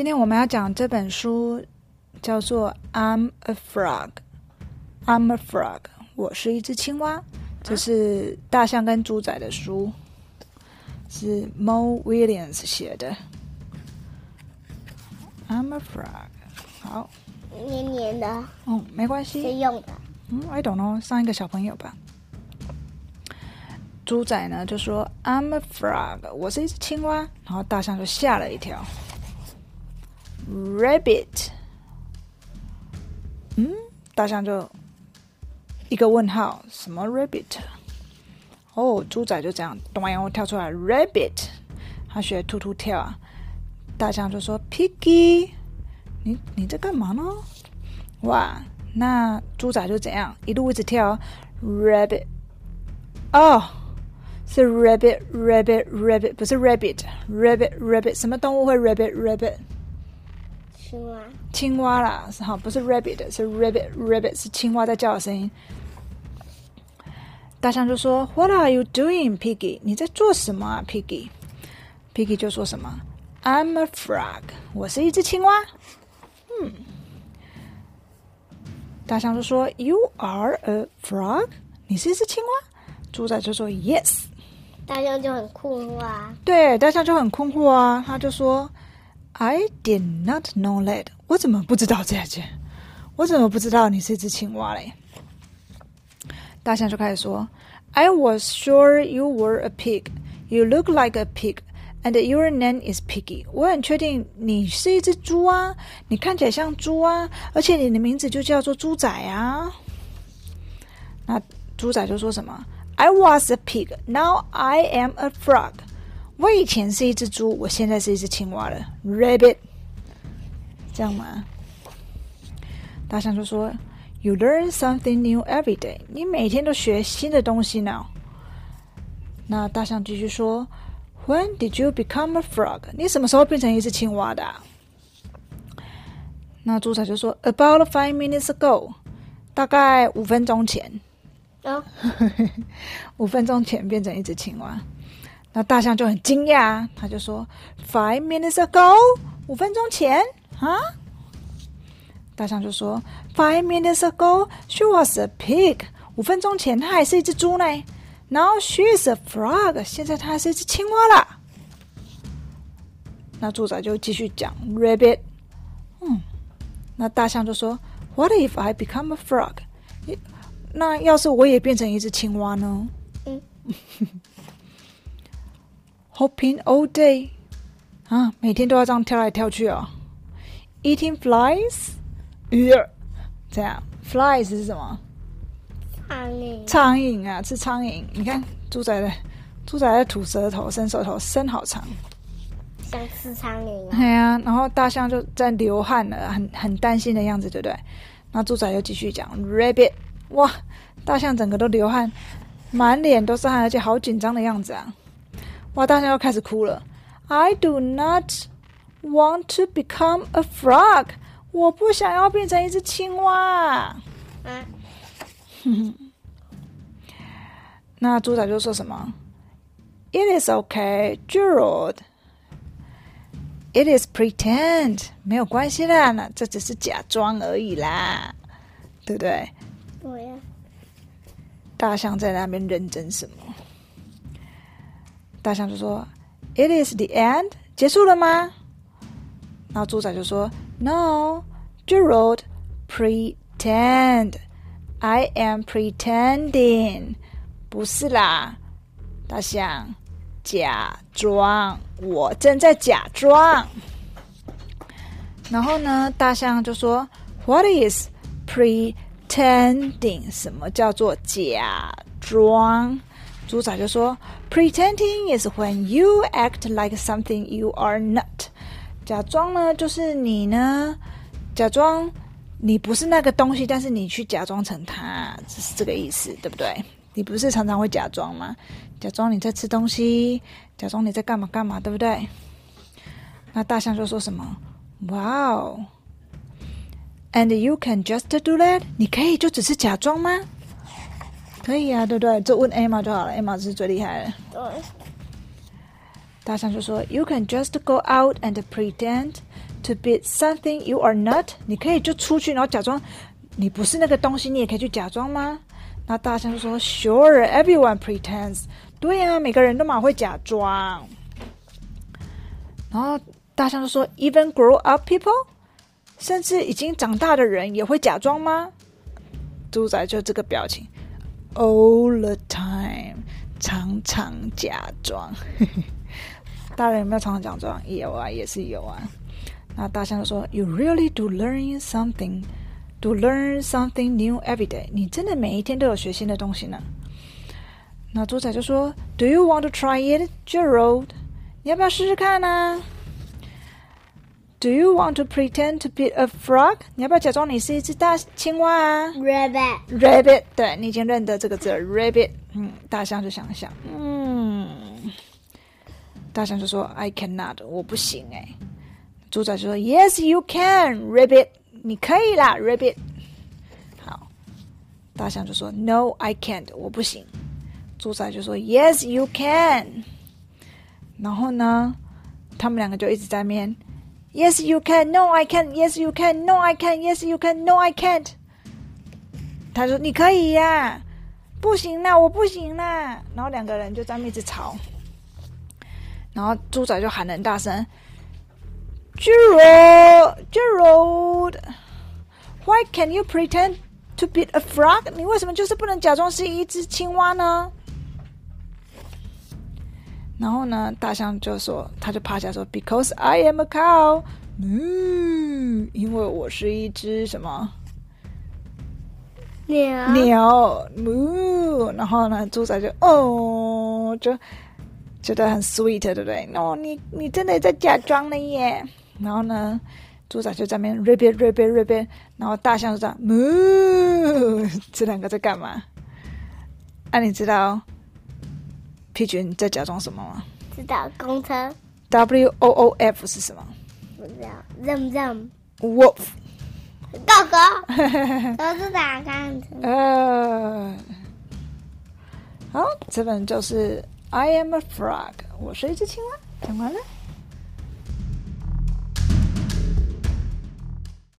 今天我们要讲这本书叫做《I'm a Frog》，I'm a Frog，我是一只青蛙。这是大象跟猪仔的书，是 Mo Williams 写的。I'm a Frog，好，黏黏的，嗯，没关系。谁用的？嗯，I don't know，上一个小朋友吧。猪仔呢就说：“I'm a frog，我是一只青蛙。”然后大象就吓了一跳。Rabbit，嗯，大象就一个问号，什么 rabbit？哦，猪仔就这样咚然后跳出来，rabbit，他学突突跳啊。大象就说：“Piggy，你你在干嘛呢？”哇，那猪仔就怎样一路一直跳，rabbit，哦。是 rabbit rabbit rabbit 不是 rabbit rabbit rabbit 什么动物会 rabbit rabbit 青蛙青蛙啦，是哈不是 rabbit 是 rabbit rabbit 是青蛙在叫的声音。大象就说 What are you doing, Piggy？你在做什么啊，Piggy？Piggy 就说什么 I'm a frog，我是一只青蛙。嗯，大象就说 You are a frog，你是一只青蛙。猪仔就说 Yes。大象就很困惑啊。对，大象就很困惑啊。他就说：“I did not know that。我怎么不知道这件？我怎么不知道你是一只青蛙嘞？”大象就开始说：“I was sure you were a pig. You look like a pig, and your name is Piggy。我很确定你是一只猪啊，你看起来像猪啊，而且你的名字就叫做猪仔啊。”那猪仔就说什么？I was a pig, now I am a frog. 我以前是一只猪，我现在是一只青蛙了。Rabbit，这样吗？大象就说：“You learn something new every day。你每天都学新的东西呢。”那大象继续说：“When did you become a frog？你什么时候变成一只青蛙的？”那猪仔就说：“About five minutes ago，大概五分钟前。”哦，五分钟前变成一只青蛙，那大象就很惊讶，他就说：“Five minutes ago，五分钟前啊？”大象就说：“Five minutes ago，she was a pig。五分钟前她还是一只猪呢。Now she is a frog，现在她还是一只青蛙啦。”那猪仔就继续讲：“Rabbit，嗯。”那大象就说：“What if I become a frog？” 那要是我也变成一只青蛙呢？嗯，Hopping all day，啊，每天都要这样跳来跳去哦。Eating flies，这样，flies 是什么？苍蝇。苍蝇啊，吃苍蝇。你看猪仔的，猪仔在吐舌头，伸舌头，伸好长，想吃苍蝇。对啊，然后大象就在流汗了，很很担心的样子，对不对？然后猪仔又继续讲，Rabbit。哇！大象整个都流汗，满脸都是汗，而且好紧张的样子啊！哇！大象又开始哭了。I do not want to become a frog。我不想要变成一只青蛙。嗯。那猪仔就说什么？It is okay, Gerald. It is pretend. 没有关系啦，那这只是假装而已啦，对不对？对呀，大象在那边认真什么？大象就说：“It is the end，结束了吗？”然后猪仔就说：“No，Gerald pretend，I am pretending，不是啦，大象假装，我正在假装。”然后呢，大象就说：“What is pre？” Pretending，什么叫做假装？猪仔就说：“Pretending is when you act like something you are not。”假装呢，就是你呢，假装你不是那个东西，但是你去假装成它，是这个意思，对不对？你不是常常会假装吗？假装你在吃东西，假装你在干嘛干嘛，对不对？那大象就说什么？哇哦！And you can just do that？你可以就只是假装吗？可以啊，对不对？就问 Emma 就好了，Emma 是最厉害的。对。大象就说：“You can just go out and pretend to be something you are not？你可以就出去，然后假装你不是那个东西，你也可以去假装吗？那大象就说：“Sure, everyone pretends。”对呀、每个人都蛮会假装。然后大象就说：“Even grow up people，甚至已经长大的人也会假装吗？”猪仔就这个表情，all the time，常常假装。大人有没有常常假装？有啊，也是有啊。那大象就说：“You really do learn something, do learn something new every day。你真的每一天都有学新的东西呢。”那猪仔就说：“Do you want to try it, Gerald？你要不要试试看呢、Do you want to pretend to be a frog？你要不要假装你是一只大青蛙啊 Rabbit，？Rabbit，对你已经认得这个字了，Rabbit。嗯，大象就想想，嗯，大象就说：“I cannot，我不行哎。”猪仔就说：“Yes, you can, Rabbit，你可以啦，Rabbit。”好，大象就说：“No, I can't，我不行。”猪仔就说：“Yes, you can。”然后呢，他们两个就一直在面。Yes, you can. No, I can. Yes, you can. No, I can. Yes, you can. No, I can't. 他说：“你可以呀、不行啦，我不行啦。”然后两个人就在那一直吵。然后猪仔就喊得很大声：“Gerald, Gerald, why can you pretend to be a frog？你为什么就是不能假装是一只青蛙呢？”然后呢，大象就说，他就趴下说：“Because I am a cow。”嗯，因为我是一只什么鸟，鸟。嗯，然后呢，猪仔就哦，就觉得很 sweet，对不对？哦，你你真的在假装了耶。然后呢，猪仔就在那边 ribbit ribbit ribbit，然后大象就这样嗯，这两个在干嘛？啊，你知道 Pigeon 在假装什么吗？知道公车，W O O F 是什么不知道，Zum Zum，？Wolf。狗狗，都是打看的。呃，好，这本就是 I am a frog，我是一只青蛙。讲完了。